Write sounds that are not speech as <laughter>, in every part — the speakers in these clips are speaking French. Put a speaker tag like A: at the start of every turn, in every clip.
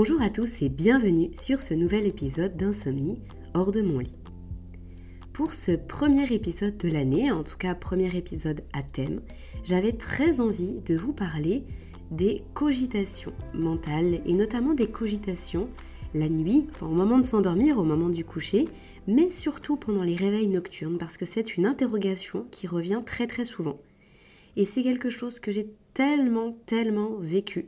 A: Bonjour à tous et bienvenue sur ce nouvel épisode d'Insomnie hors de mon lit. Pour ce premier épisode de l'année, en tout cas premier épisode à thème, j'avais très envie de vous parler des cogitations mentales et notamment des cogitations la nuit, au moment de s'endormir, au moment du coucher, mais surtout pendant les réveils nocturnes parce que c'est une interrogation qui revient très très souvent. Et c'est quelque chose que j'ai tellement, tellement vécu.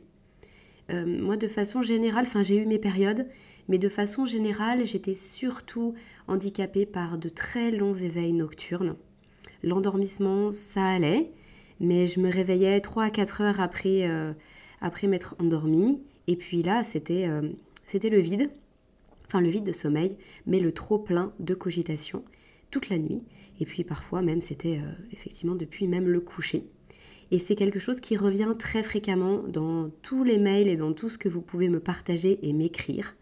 A: Euh, moi, de façon générale, enfin j'ai eu mes périodes, mais de façon générale, j'étais surtout handicapée par de très longs éveils nocturnes. L'endormissement, ça allait, mais je me réveillais 3 à 4 heures après, euh, après m'être endormie. Et puis là, c'était euh, c'était le vide, enfin le vide de sommeil, mais le trop plein de cogitation toute la nuit. Et puis parfois même c'était effectivement depuis même le coucher. Et c'est quelque chose qui revient très fréquemment dans tous les mails et dans tout ce que vous pouvez me partager et m'écrire.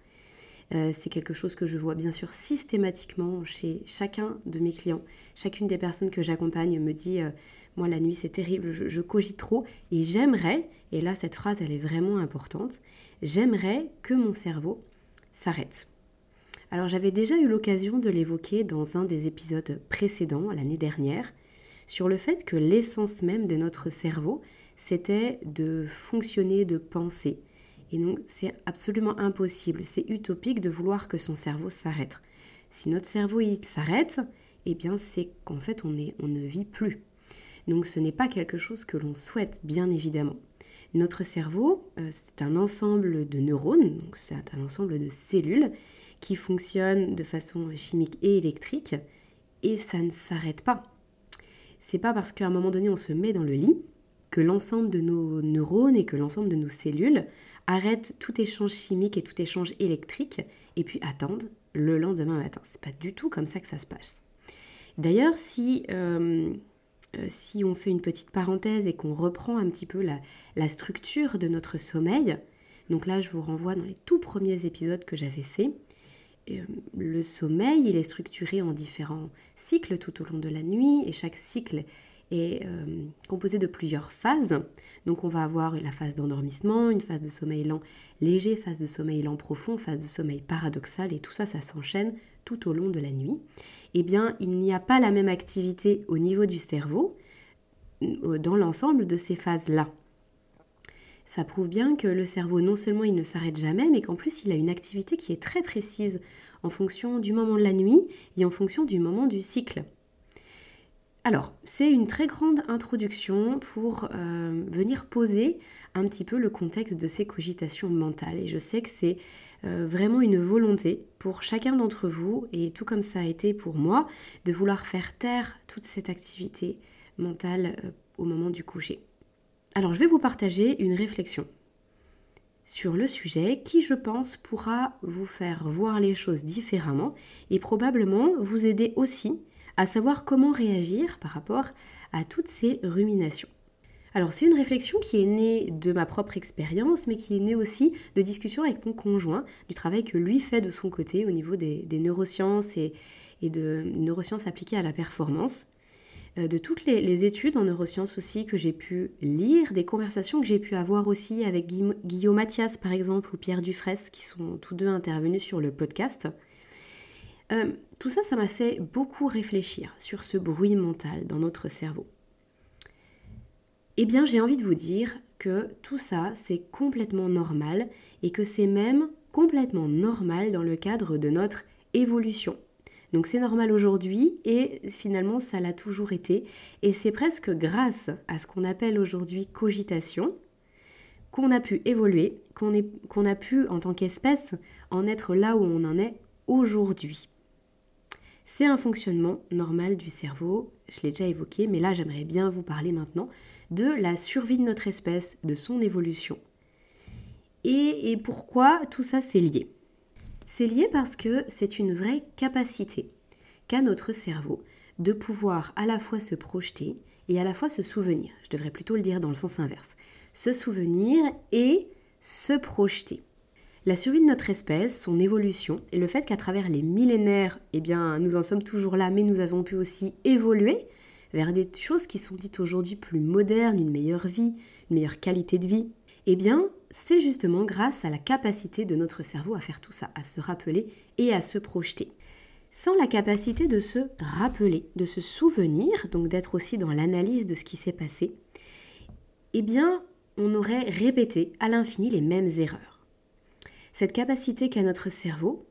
A: Euh, c'est quelque chose que je vois bien sûr systématiquement chez chacun de mes clients. Chacune des personnes que j'accompagne me dit euh, Moi, la nuit, c'est terrible, je, je, cogite trop et j'aimerais, et là, cette phrase, elle est vraiment importante j'aimerais que mon cerveau s'arrête. Alors j'avais déjà eu l'occasion de l'évoquer dans un des épisodes précédents, l'année dernière, sur le fait que l'essence même de notre cerveau, c'était de fonctionner, de penser. Et donc c'est absolument impossible, c'est utopique de vouloir que son cerveau s'arrête. Si notre cerveau s'arrête, eh bien c'est qu'en fait on, est, on ne vit plus. Donc ce n'est pas quelque chose que l'on souhaite, bien évidemment. Notre cerveau, euh, c'est un ensemble de neurones, donc c'est un ensemble de cellules qui fonctionnent de façon chimique et électrique, et ça ne s'arrête pas. C'est pas parce qu'à un moment donné on se met dans le lit que l'ensemble de nos neurones et que l'ensemble de nos cellules arrêtent tout échange chimique et tout échange électrique et puis attendent le lendemain matin. C'est pas du tout comme ça que ça se passe. D'ailleurs, si euh, euh, si on fait une petite parenthèse et qu'on reprend un petit peu la, structure de notre sommeil, donc là je vous renvoie dans les tout premiers épisodes que j'avais fait, le sommeil il est structuré en différents cycles tout au long de la nuit et chaque cycle est euh, composé de plusieurs phases. Donc on va avoir la phase d'endormissement, une phase de sommeil lent léger, phase de sommeil lent profond, phase de sommeil paradoxal et tout ça ça s'enchaîne tout au long de la nuit eh bien, il n'y a pas la même activité au niveau du cerveau euh, dans l'ensemble de ces phases-là. Ça prouve bien que le cerveau, non seulement il ne s'arrête jamais, mais qu'en plus il a une activité qui est très précise en fonction du moment de la nuit et en fonction du moment du cycle. Alors, c'est une très grande introduction pour euh, venir poser un petit peu le contexte de ces cogitations mentales. Et je sais que c'est euh, vraiment une volonté pour chacun d'entre vous, et tout comme ça a été pour moi, de vouloir faire taire toute cette activité mentale euh, au moment du coucher. Alors je vais vous partager une réflexion sur le sujet qui, je pense, pourra vous faire voir les choses différemment et probablement vous aider aussi à savoir comment réagir par rapport à toutes ces ruminations. Alors c'est une réflexion qui est née de ma propre expérience, mais qui est née aussi de discussions avec mon conjoint, du travail que lui fait de son côté au niveau des, neurosciences et, de neurosciences appliquées à la performance, de toutes les, études en neurosciences aussi que j'ai pu lire, des conversations que j'ai pu avoir aussi avec Guillaume Mathias par exemple ou Pierre Dufresne qui sont tous deux intervenus sur le podcast. Euh, tout ça, ça m'a fait beaucoup réfléchir sur ce bruit mental dans notre cerveau. Eh bien, j'ai envie de vous dire que tout ça, c'est complètement normal et que c'est même complètement normal dans le cadre de notre évolution. Donc c'est normal aujourd'hui et finalement ça l'a toujours été. Et c'est presque grâce à ce qu'on appelle aujourd'hui cogitation qu'on a pu évoluer, qu'on a pu en tant qu'espèce en être là où on en est aujourd'hui. C'est un fonctionnement normal du cerveau, je l'ai déjà évoqué, mais là j'aimerais bien vous parler maintenant de la survie de notre espèce, de son évolution. Et, pourquoi tout ça c'est lié? C'est lié parce que c'est une vraie capacité qu'a notre cerveau de pouvoir à la fois se projeter et à la fois se souvenir. Je devrais plutôt le dire dans le sens inverse. Se souvenir et se projeter. La survie de notre espèce, son évolution et le fait qu'à travers les millénaires, eh bien, nous en sommes toujours là, mais nous avons pu aussi évoluer vers des choses qui sont dites aujourd'hui plus modernes, une meilleure vie, une meilleure qualité de vie, eh bien, c'est justement grâce à la capacité de notre cerveau à faire tout ça, à se rappeler et à se projeter. Sans la capacité de se rappeler, de se souvenir, donc d'être aussi dans l'analyse de ce qui s'est passé, eh bien, on aurait répété à l'infini les mêmes erreurs. Cette capacité qu'a notre cerveau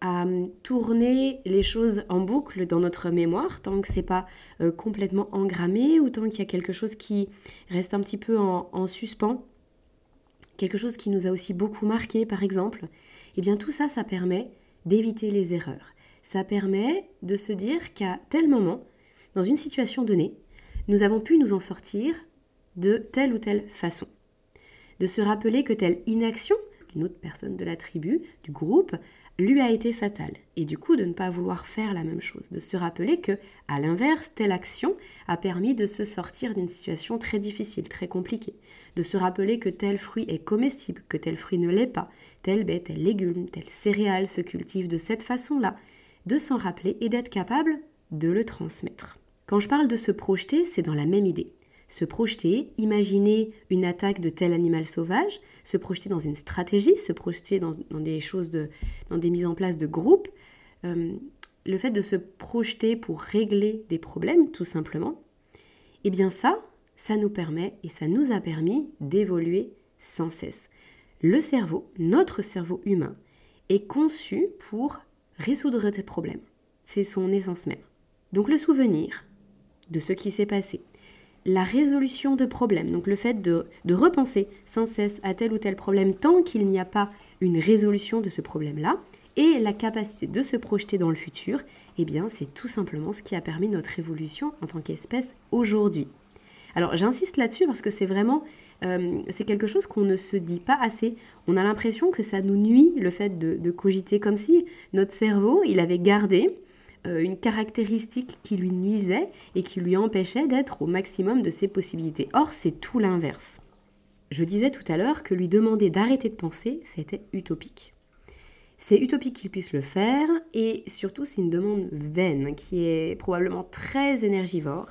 A: à tourner les choses en boucle dans notre mémoire tant que c'est pas euh, complètement engrammé ou tant qu'il y a quelque chose qui reste un petit peu en, suspens, quelque chose qui nous a aussi beaucoup marqué par exemple, eh bien tout ça, ça permet d'éviter les erreurs. Ça permet de se dire qu'à tel moment, dans une situation donnée, nous avons pu nous en sortir de telle ou telle façon. De se rappeler que telle inaction d'une autre personne de la tribu, du groupe, lui a été fatale. Et du coup, de ne pas vouloir faire la même chose, de se rappeler que, à l'inverse, telle action a permis de se sortir d'une situation très difficile, très compliquée. De se rappeler que tel fruit est comestible, que tel fruit ne l'est pas, tel bête, tel légume, tel céréale se cultive de cette façon-là. De s'en rappeler et d'être capable de le transmettre. Quand je parle de se projeter, c'est dans la même idée se projeter, imaginer une attaque de tel animal sauvage, se projeter dans une stratégie, se projeter dans, des choses, de, dans des mises en place de groupes. Euh, le fait de se projeter pour régler des problèmes, tout simplement, eh bien ça, ça nous permet et ça nous a permis d'évoluer sans cesse. Le cerveau, notre cerveau humain, est conçu pour résoudre des problèmes. C'est son essence même. Donc le souvenir de ce qui s'est passé, la résolution de problèmes, donc le fait de, repenser sans cesse à tel ou tel problème tant qu'il n'y a pas une résolution de ce problème-là, et la capacité de se projeter dans le futur, eh bien c'est tout simplement ce qui a permis notre évolution en tant qu'espèce aujourd'hui. Alors j'insiste là-dessus parce que c'est vraiment euh, c'est quelque chose qu'on ne se dit pas assez. On a l'impression que ça nous nuit le fait de, de, cogiter comme si notre cerveau il avait gardé une caractéristique qui lui nuisait et qui lui empêchait d'être au maximum de ses possibilités. Or, c'est tout l'inverse. Je disais tout à l'heure que lui demander d'arrêter de penser, c'était utopique. C'est utopique qu'il puisse le faire et surtout c'est une demande vaine qui est probablement très énergivore,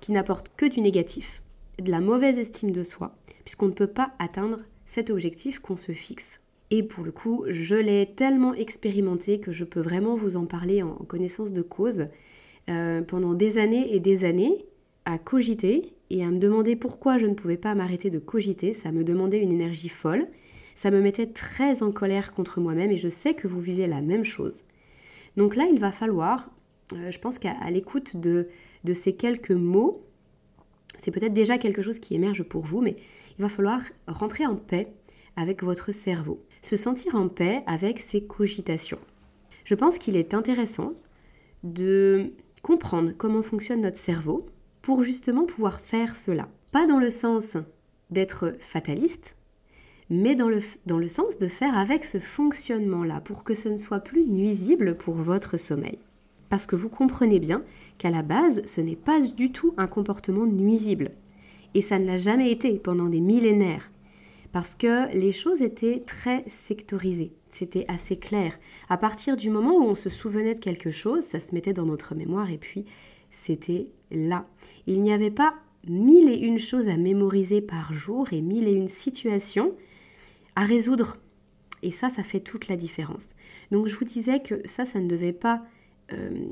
A: qui n'apporte que du négatif, de la mauvaise estime de soi, puisqu'on ne peut pas atteindre cet objectif qu'on se fixe. Et pour le coup, je l'ai tellement expérimenté que je peux vraiment vous en parler en connaissance de cause. Euh, pendant des années et des années, à cogiter et à me demander pourquoi je ne pouvais pas m'arrêter de cogiter, ça me demandait une énergie folle. Ça me mettait très en colère contre moi-même et je sais que vous vivez la même chose. Donc là, il va falloir, euh, je pense qu'à l'écoute de, de ces quelques mots, c'est peut-être déjà quelque chose qui émerge pour vous, mais il va falloir rentrer en paix avec votre cerveau se sentir en paix avec ses cogitations. Je pense qu'il est intéressant de comprendre comment fonctionne notre cerveau pour justement pouvoir faire cela. Pas dans le sens d'être fataliste, mais dans le, dans le sens de faire avec ce fonctionnement-là pour que ce ne soit plus nuisible pour votre sommeil. Parce que vous comprenez bien qu'à la base, ce n'est pas du tout un comportement nuisible. Et ça ne l'a jamais été pendant des millénaires parce que les choses étaient très sectorisées. C'était assez clair. À partir du moment où on se souvenait de quelque chose, ça se mettait dans notre mémoire et puis c'était là. Il n'y avait pas mille et une choses à mémoriser par jour et mille et une situations à résoudre. Et ça, ça fait toute la différence. Donc je vous disais que ça, ça ne devait pas euh,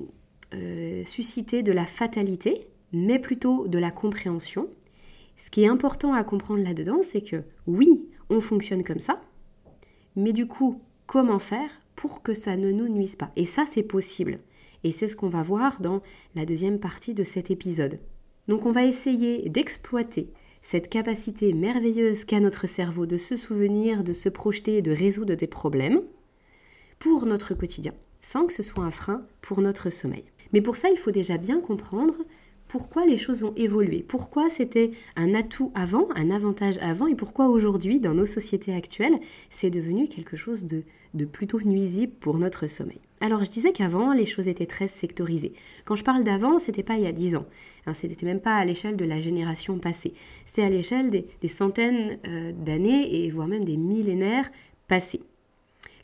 A: euh, susciter de la fatalité, mais plutôt de la compréhension ce qui est important à comprendre là-dedans, c'est que oui, on fonctionne comme ça, mais du coup, comment faire pour que ça ne nous nuise pas? Et ça, c'est possible. Et c'est ce qu'on va voir dans la deuxième partie de cet épisode. Donc on va essayer d'exploiter cette capacité merveilleuse qu'a notre cerveau de se souvenir, de se projeter et de résoudre des problèmes pour notre quotidien, sans que ce soit un frein pour notre sommeil. Mais pour ça, il faut déjà bien comprendre pourquoi les choses ont évolué, pourquoi c'était un atout avant, un avantage avant, et pourquoi aujourd'hui, dans nos sociétés actuelles, c'est devenu quelque chose de, plutôt nuisible pour notre sommeil. Alors je disais qu'avant, les choses étaient très sectorisées. Quand je parle d'avant, c'était pas il y a dix ans, hein, c'était même pas à l'échelle de la génération passée, c'est à l'échelle des, centaines euh, d'années et voire même des millénaires passés.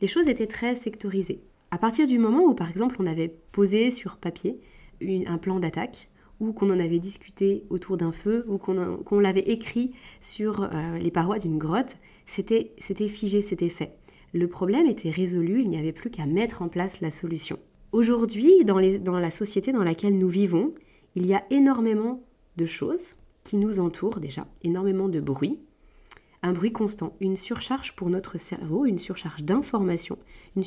A: Les choses étaient très sectorisées. À partir du moment où, par exemple, on avait posé sur papier un plan d'attaque, ou qu'on en avait discuté autour d'un feu, ou qu'on l'avait écrit sur euh, les parois d'une grotte, c'était figé, c'était fait. Le problème était résolu, il n'y avait plus qu'à mettre en place la solution. Aujourd'hui, dans, la société dans laquelle nous vivons, il y a énormément de choses qui nous entourent déjà, énormément de bruit, un bruit constant, une surcharge pour notre cerveau, une surcharge d'informations, une,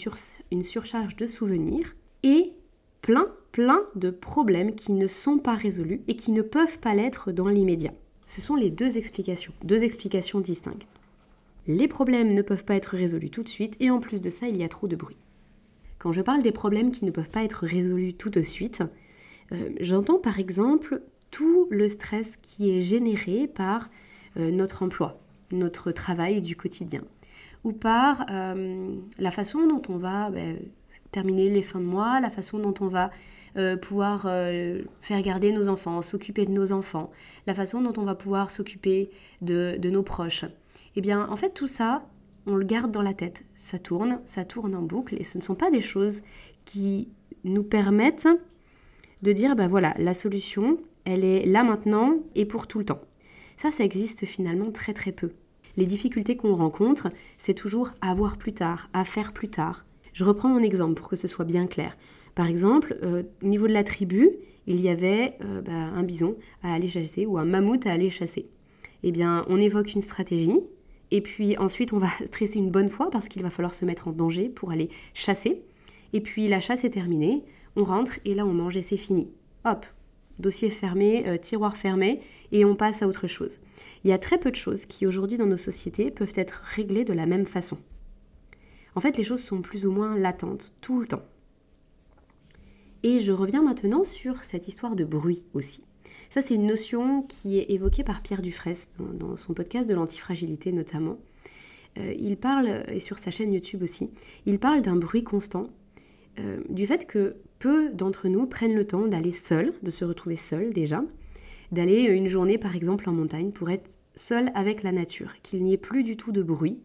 A: une surcharge de souvenirs et plein, plein de problèmes qui ne sont pas résolus et qui ne peuvent pas l'être dans l'immédiat. Ce sont les deux explications, deux explications distinctes. Les problèmes ne peuvent pas être résolus tout de suite et en plus de ça, il y a trop de bruit. Quand je parle des problèmes qui ne peuvent pas être résolus tout de suite, euh, j'entends par exemple tout le stress qui est généré par euh, notre emploi, notre travail du quotidien, ou par euh, la façon dont on va ben, terminer les fins de mois, la façon dont on va euh, pouvoir euh, faire garder nos enfants, s'occuper de nos enfants, la façon dont on va pouvoir s'occuper de, nos proches. Eh bien, en fait, tout ça, on le garde dans la tête. Ça tourne, ça tourne en boucle, et ce ne sont pas des choses qui nous permettent de dire, bah voilà, la solution, elle est là maintenant et pour tout le temps. Ça, ça existe finalement très très peu. Les difficultés qu'on rencontre, c'est toujours à voir plus tard, à faire plus tard, je reprends mon exemple pour que ce soit bien clair. Par exemple, euh, au niveau de la tribu, il y avait euh, bah, un bison à aller chasser ou un mammouth à aller chasser. Eh bien, on évoque une stratégie, et puis ensuite on va <laughs> tresser une bonne fois parce qu'il va falloir se mettre en danger pour aller chasser. Et puis la chasse est terminée, on rentre et là on mange et c'est fini. Hop, dossier fermé, euh, tiroir fermé, et on passe à autre chose. Il y a très peu de choses qui aujourd'hui dans nos sociétés peuvent être réglées de la même façon. En fait, les choses sont plus ou moins latentes, tout le temps. Et je reviens maintenant sur cette histoire de bruit aussi. Ça, c'est une notion qui est évoquée par Pierre Dufresne dans, son podcast de l'antifragilité notamment. Euh, il parle, et sur sa chaîne YouTube aussi, il parle d'un bruit constant, euh, du fait que peu d'entre nous prennent le temps d'aller seuls, de se retrouver seuls déjà, d'aller une journée par exemple en montagne pour être seul avec la nature, qu'il n'y ait plus du tout de bruit.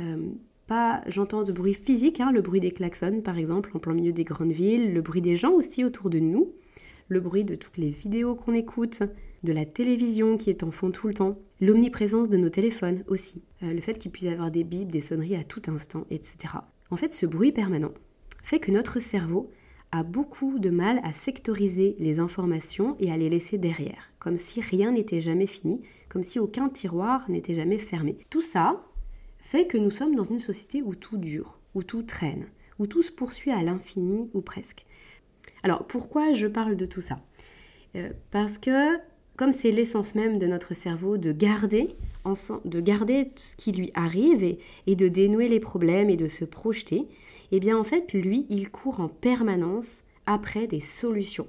A: Euh, pas, j'entends de bruit physique, hein, le bruit des klaxons par exemple en plein milieu des grandes villes, le bruit des gens aussi autour de nous, le bruit de toutes les vidéos qu'on écoute, de la télévision qui est en fond tout le temps, l'omniprésence de nos téléphones aussi, euh, le fait qu'il puisse y avoir des bips, des sonneries à tout instant, etc. En fait, ce bruit permanent fait que notre cerveau a beaucoup de mal à sectoriser les informations et à les laisser derrière, comme si rien n'était jamais fini, comme si aucun tiroir n'était jamais fermé. Tout ça, fait que nous sommes dans une société où tout dure, où tout traîne, où tout se poursuit à l'infini ou presque. Alors pourquoi je parle de tout ça? Euh, Parce que comme c'est l'essence même de notre cerveau de garder, de garder ce qui lui arrive et, et, de dénouer les problèmes et de se projeter, eh bien en fait lui il court en permanence après des solutions.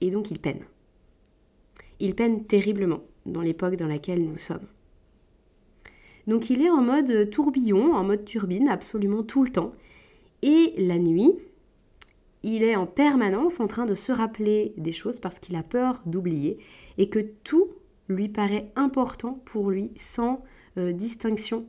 A: Et donc il peine. Il peine terriblement dans l'époque dans laquelle nous sommes. Donc il est en mode tourbillon, en mode turbine, absolument tout le temps. Et la nuit, il est en permanence en train de se rappeler des choses parce qu'il a peur d'oublier et que tout lui paraît important pour lui sans euh, distinction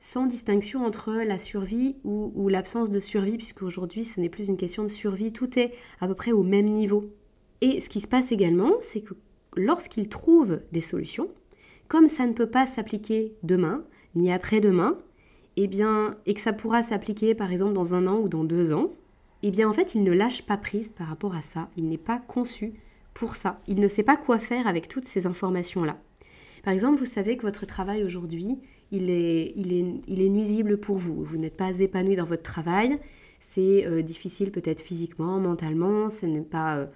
A: sans distinction entre la survie ou, ou l'absence de survie, puisqu'aujourd'hui ce n'est plus une question de survie, tout est à peu près au même niveau. Et ce qui se passe également, c'est que lorsqu'il trouve des solutions, comme ça ne peut pas s'appliquer demain, ni après-demain, eh bien, et que ça pourra s'appliquer par exemple dans un an ou dans deux ans, eh bien en fait il ne lâche pas prise par rapport à ça, il n'est pas conçu pour ça, il ne sait pas quoi faire avec toutes ces informations-là. Par exemple, vous savez que votre travail aujourd'hui, il est, il, est, il est nuisible pour vous, vous n'êtes pas épanoui dans votre travail, c'est euh, difficile peut-être physiquement, mentalement, ce n'est pas... Euh,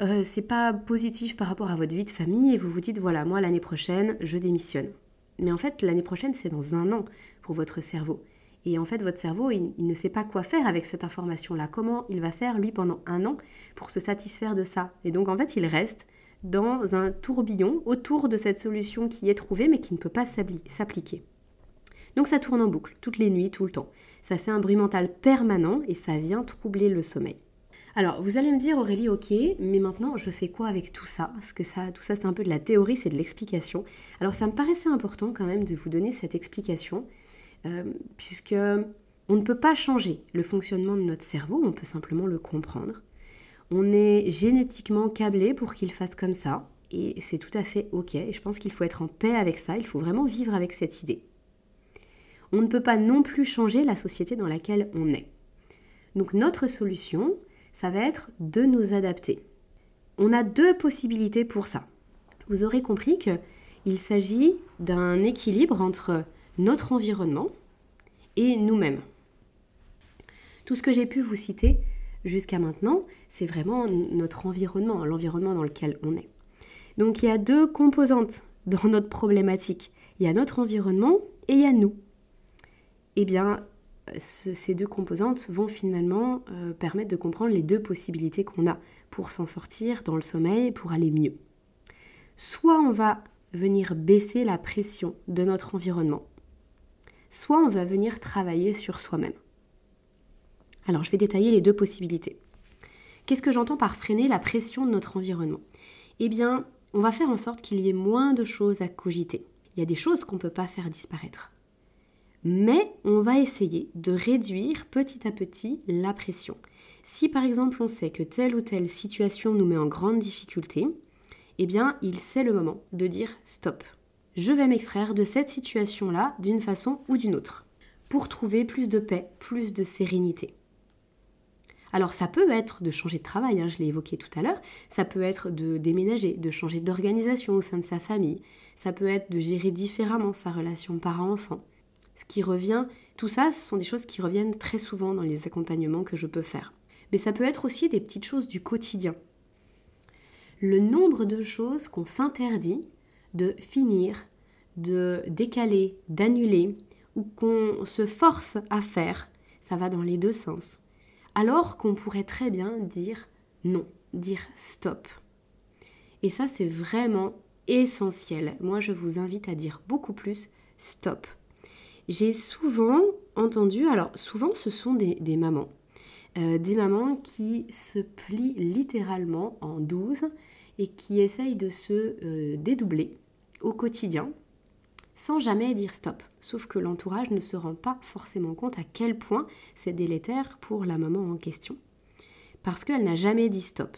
A: euh, c'est pas positif par rapport à votre vie de famille. Et vous vous dites voilà moi l'année prochaine je démissionne. Mais en fait, l'année prochaine, c'est dans un an pour votre cerveau. Et en fait, votre cerveau, il, ne sait pas quoi faire avec cette information-là. Comment il va faire, lui, pendant un an pour se satisfaire de ça? Et donc, en fait, il reste dans un tourbillon autour de cette solution qui est trouvée, mais qui ne peut pas s'appliquer. Donc, ça tourne en boucle, toutes les nuits, tout le temps. Ça fait un bruit mental permanent et ça vient troubler le sommeil. Alors, vous allez me dire, Aurélie, ok, mais maintenant, je fais quoi avec tout ça? Parce que tout ça, c'est un peu de la théorie, c'est de l'explication. Alors, ça me paraissait important quand même de vous donner cette explication, euh, puisque on ne peut pas changer le fonctionnement de notre cerveau, on peut simplement le comprendre. On est génétiquement câblé pour qu'il fasse comme ça. Et c'est tout à fait OK. je pense qu'il faut être en paix avec ça. Il faut vraiment vivre avec cette idée. On ne peut pas non plus changer la société dans laquelle on est. Donc notre solution, ça va être de nous adapter. On a deux possibilités pour ça. Vous aurez compris qu'il s'agit d'un équilibre entre notre environnement et nous-mêmes. Tout ce que j'ai pu vous citer jusqu'à maintenant, c'est vraiment notre environnement, l'environnement dans lequel on est. Donc il y a deux composantes dans notre problématique. Il y a notre environnement et il y a nous. Eh bien, ces deux composantes vont finalement euh, permettre de comprendre les deux possibilités qu'on a pour s'en sortir dans le sommeil, pour aller mieux. Soit on va venir baisser la pression de notre environnement, soit on va venir travailler sur soi-même. Alors je vais détailler les deux possibilités. Qu'est-ce que j'entends par freiner la pression de notre environnement? Eh bien, on va faire en sorte qu'il y ait moins de choses à cogiter. Il y a des choses qu'on ne peut pas faire disparaître. Mais on va essayer de réduire petit à petit la pression. Si par exemple on sait que telle ou telle situation nous met en grande difficulté, eh bien il sait le moment de dire stop. Je vais m'extraire de cette situation-là d'une façon ou d'une autre pour trouver plus de paix, plus de sérénité. Alors ça peut être de changer de travail, hein, je l'ai évoqué tout à l'heure, ça peut être de déménager, de changer d'organisation au sein de sa famille, ça peut être de gérer différemment sa relation parent-enfant. Ce qui revient, tout ça, ce sont des choses qui reviennent très souvent dans les accompagnements que je peux faire. Mais ça peut être aussi des petites choses du quotidien. Le nombre de choses qu'on s'interdit de finir, de décaler, d'annuler, ou qu'on se force à faire, ça va dans les deux sens alors qu'on pourrait très bien dire non, dire stop. Et ça, c'est vraiment essentiel. Moi, je vous invite à dire beaucoup plus stop. J'ai souvent entendu, alors souvent ce sont des, mamans, euh, des mamans qui se plient littéralement en douze et qui essayent de se euh, dédoubler au quotidien sans jamais dire stop. Sauf que l'entourage ne se rend pas forcément compte à quel point c'est délétère pour la maman en question. Parce qu'elle n'a jamais dit stop.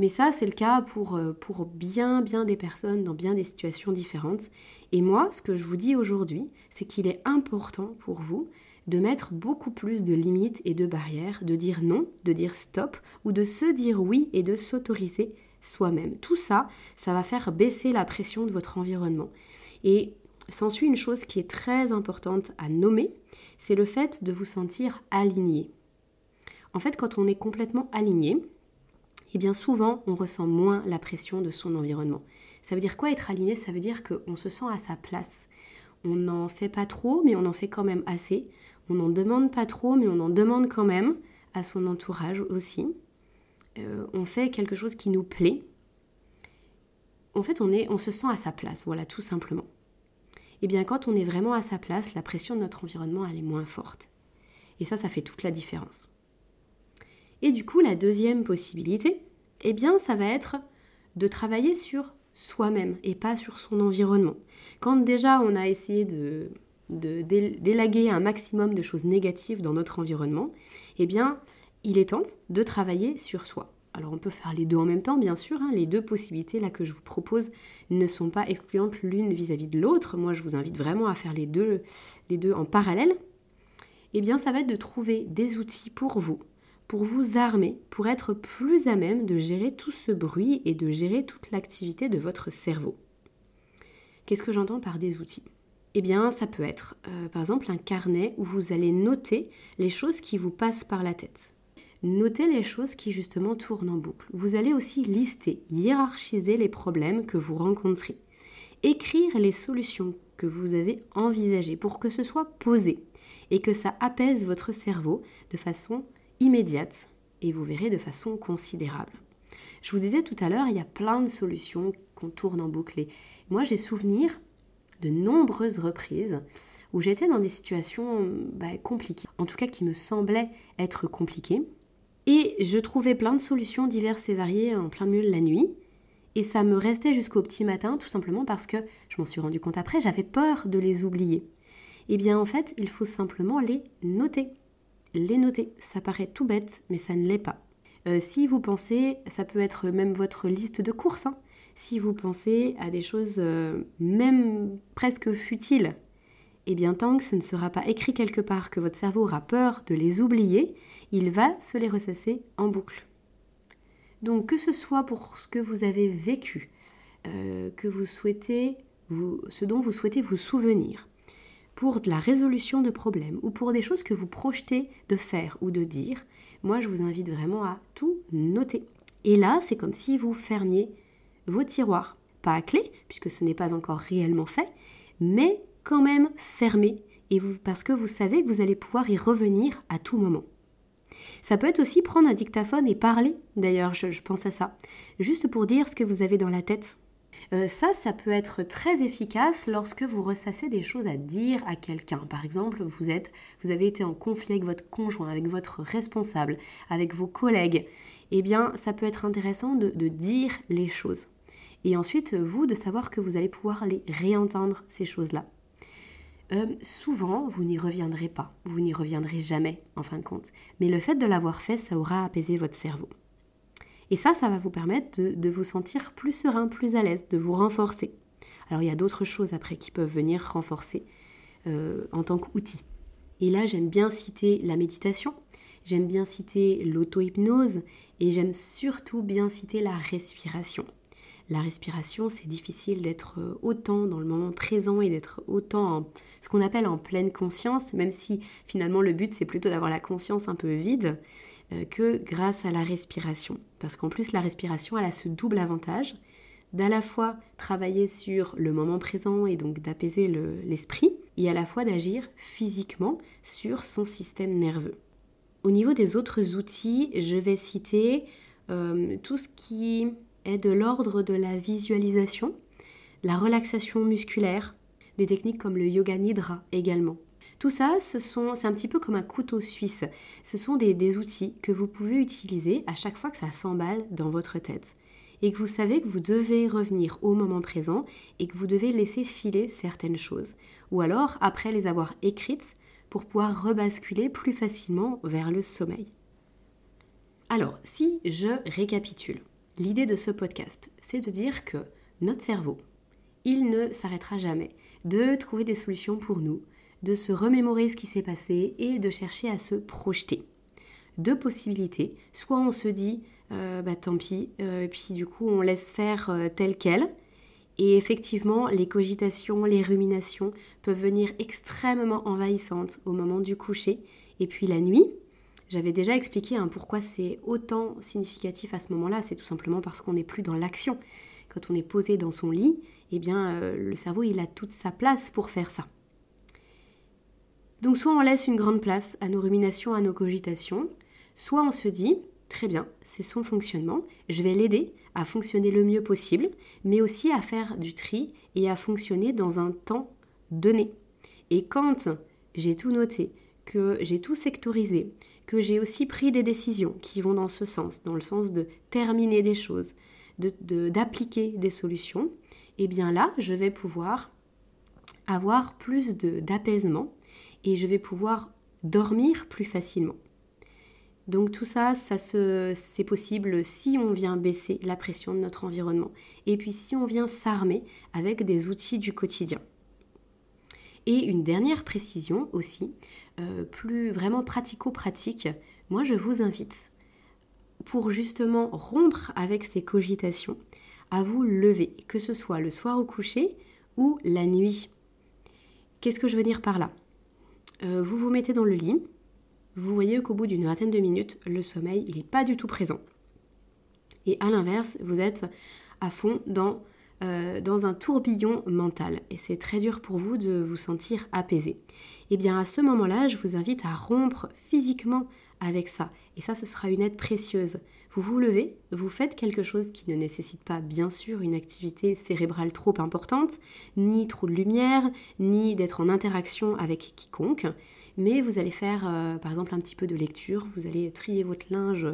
A: Mais ça, c'est le cas pour, euh, pour bien, bien des personnes dans bien des situations différentes. Et moi, ce que je vous dis aujourd'hui, c'est qu'il est important pour vous de mettre beaucoup plus de limites et de barrières, de dire non, de dire stop, ou de se dire oui et de s'autoriser soi-même. Tout ça, ça va faire baisser la pression de votre environnement. Et s'ensuit une chose qui est très importante à nommer, c'est le fait de vous sentir aligné. En fait, quand on est complètement aligné, eh bien souvent on ressent moins la pression de son environnement. Ça veut dire quoi être aligné? Ça veut dire qu'on se sent à sa place. On n'en fait pas trop, mais on en fait quand même assez. On n'en demande pas trop, mais on en demande quand même à son entourage aussi. Euh, on fait quelque chose qui nous plaît en fait, on, est, on se sent à sa place, voilà, tout simplement. Et eh bien, quand on est vraiment à sa place, la pression de notre environnement, elle est moins forte. Et ça, ça fait toute la différence. Et du coup, la deuxième possibilité, eh bien, ça va être de travailler sur soi-même et pas sur son environnement. Quand déjà on a essayé de, délaguer un maximum de choses négatives dans notre environnement, eh bien, il est temps de travailler sur soi. Alors on peut faire les deux en même temps, bien sûr. Hein. Les deux possibilités là que je vous propose ne sont pas excluantes l'une vis-à-vis de l'autre. Moi, je vous invite vraiment à faire les deux, les deux en parallèle. Eh bien, ça va être de trouver des outils pour vous, pour vous armer, pour être plus à même de gérer tout ce bruit et de gérer toute l'activité de votre cerveau. Qu'est-ce que j'entends par des outils? Eh bien, ça peut être, euh, par exemple, un carnet où vous allez noter les choses qui vous passent par la tête. Notez les choses qui justement tournent en boucle. Vous allez aussi lister, hiérarchiser les problèmes que vous rencontrez. Écrire les solutions que vous avez envisagées pour que ce soit posé et que ça apaise votre cerveau de façon immédiate et vous verrez de façon considérable. Je vous disais tout à l'heure, il y a plein de solutions qu'on tourne en boucle. moi, j'ai souvenir de nombreuses reprises où j'étais dans des situations bah, compliquées, en tout cas qui me semblaient être compliquées, et je trouvais plein de solutions diverses et variées en plein milieu la nuit. Et ça me restait jusqu'au petit matin, tout simplement parce que je m'en suis rendu compte après, j'avais peur de les oublier. Eh bien, en fait, il faut simplement les noter. Les noter. Ça paraît tout bête, mais ça ne l'est pas. Euh, si vous pensez, ça peut être même votre liste de courses, hein. si vous pensez à des choses euh, même presque futiles, eh bien tant que ce ne sera pas écrit quelque part que votre cerveau aura peur de les oublier, il va se les ressasser en boucle. Donc que ce soit pour ce que vous avez vécu, euh, que vous souhaitez, ce dont vous souhaitez vous souvenir, pour de la résolution de problèmes ou pour des choses que vous projetez de faire ou de dire, moi je vous invite vraiment à tout noter. Et là, c'est comme si vous fermiez vos tiroirs, pas à clé, puisque ce n'est pas encore réellement fait, mais quand même fermés, et vous, parce que vous savez que vous allez pouvoir y revenir à tout moment. Ça peut être aussi prendre un dictaphone et parler, d'ailleurs, je, pense à ça, juste pour dire ce que vous avez dans la tête. Euh, ça, ça peut être très efficace lorsque vous ressassez des choses à dire à quelqu'un. Par exemple, vous, êtes, vous avez été en conflit avec votre conjoint, avec votre responsable, avec vos collègues. Eh bien, ça peut être intéressant de, dire les choses. Et ensuite, vous, de savoir que vous allez pouvoir les réentendre, ces choses-là. Euh, souvent, vous n'y reviendrez pas, vous n'y reviendrez jamais en fin de compte. Mais le fait de l'avoir fait, ça aura apaisé votre cerveau. Et ça, ça va vous permettre de, vous sentir plus serein, plus à l'aise, de vous renforcer. Alors il y a d'autres choses après qui peuvent venir renforcer euh, en tant qu'outil. Et là, j'aime bien citer la méditation, j'aime bien citer l'auto-hypnose et j'aime surtout bien citer la respiration la respiration, c'est difficile d'être euh, autant dans le moment présent et d'être autant ce qu'on appelle en pleine conscience, même si finalement le but c'est plutôt d'avoir la conscience un peu vide, que grâce à la respiration. Parce qu'en plus la respiration, elle a ce double avantage d'à la fois travailler sur le moment présent et donc d'apaiser l'esprit, et à la fois d'agir physiquement sur son système nerveux. Au niveau des autres outils, je vais citer euh, tout ce qui est de l'ordre de la visualisation, la relaxation musculaire, des techniques comme le yoga nidra également. Tout ça, c'est un petit peu comme un couteau suisse. Ce sont des, outils que vous pouvez utiliser à chaque fois que ça s'emballe dans votre tête et que vous savez que vous devez revenir au moment présent et que vous devez laisser filer certaines choses. Ou alors, après les avoir écrites, pour pouvoir rebasculer plus facilement vers le sommeil. Alors, si je récapitule, L'idée de ce podcast, c'est de dire que notre cerveau, il ne s'arrêtera jamais de trouver des solutions pour nous, de se remémorer ce qui s'est passé et de chercher à se projeter. Deux possibilités, soit on se dit euh, bah tant pis, euh, puis du coup on laisse faire euh, tel quel, et effectivement les cogitations, les ruminations peuvent venir extrêmement envahissantes au moment du coucher, et puis la nuit, j'avais déjà expliqué hein, pourquoi c'est autant significatif à ce moment-là. C'est tout simplement parce qu'on n'est plus dans l'action. Quand on est posé dans son lit, eh bien, le cerveau, il a toute sa place pour faire ça. Donc, soit on laisse une grande place à nos ruminations, à nos cogitations, soit on se dit, très bien, c'est son fonctionnement, je vais l'aider à fonctionner le mieux possible, mais aussi à faire du tri et à fonctionner dans un temps donné. Et quand j'ai tout noté, que j'ai tout sectorisé, que j'ai aussi pris des décisions qui vont dans ce sens, dans le sens de terminer des choses, d'appliquer de, des solutions, et eh bien là, je vais pouvoir avoir plus d'apaisement et je vais pouvoir dormir plus facilement. Donc tout ça, ça c'est possible si on vient baisser la pression de notre environnement et puis si on vient s'armer avec des outils du quotidien. Et une dernière précision aussi, euh, plus vraiment pratico-pratique, moi je vous invite, pour justement rompre avec ces cogitations, à vous lever, que ce soit le soir au coucher ou la nuit. Qu'est-ce que je veux dire par là? Euh, Vous vous mettez dans le lit, vous voyez qu'au bout d'une vingtaine de minutes, le sommeil, il n'est pas du tout présent. Et à l'inverse, vous êtes à fond dans euh, dans un tourbillon mental et c'est très dur pour vous de vous sentir apaisé. Et eh bien à ce moment-là, je vous invite à rompre physiquement avec ça et ça ce sera une aide précieuse. Vous vous levez, vous faites quelque chose qui ne nécessite pas bien sûr une activité cérébrale trop importante, ni trop de lumière, ni d'être en interaction avec quiconque, mais vous allez faire euh, par exemple un petit peu de lecture, vous allez trier votre linge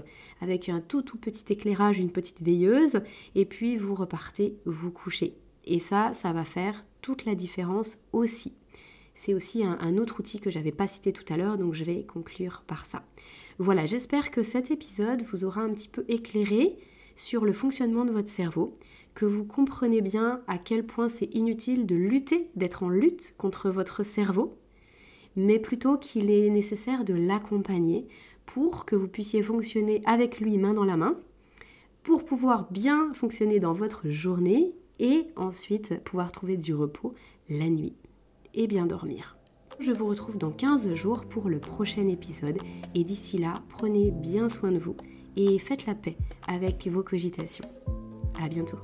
A: avec un tout tout petit éclairage, une petite veilleuse, et puis vous repartez vous coucher. Et ça, ça va faire toute la différence aussi. C'est aussi un, autre outil que j'avais pas cité tout à l'heure, donc je vais conclure par ça. Voilà, j'espère que cet épisode vous aura un petit peu éclairé sur le fonctionnement de votre cerveau, que vous comprenez bien à quel point c'est inutile de lutter, d'être en lutte contre votre cerveau, mais plutôt qu'il est nécessaire de l'accompagner pour que vous puissiez fonctionner avec lui main dans la main, pour pouvoir bien fonctionner dans votre journée et ensuite pouvoir trouver du repos la nuit bien dormir. Je vous retrouve dans 15 jours pour le prochain épisode et d'ici là, prenez bien soin de vous et faites la paix avec vos cogitations. À bientôt.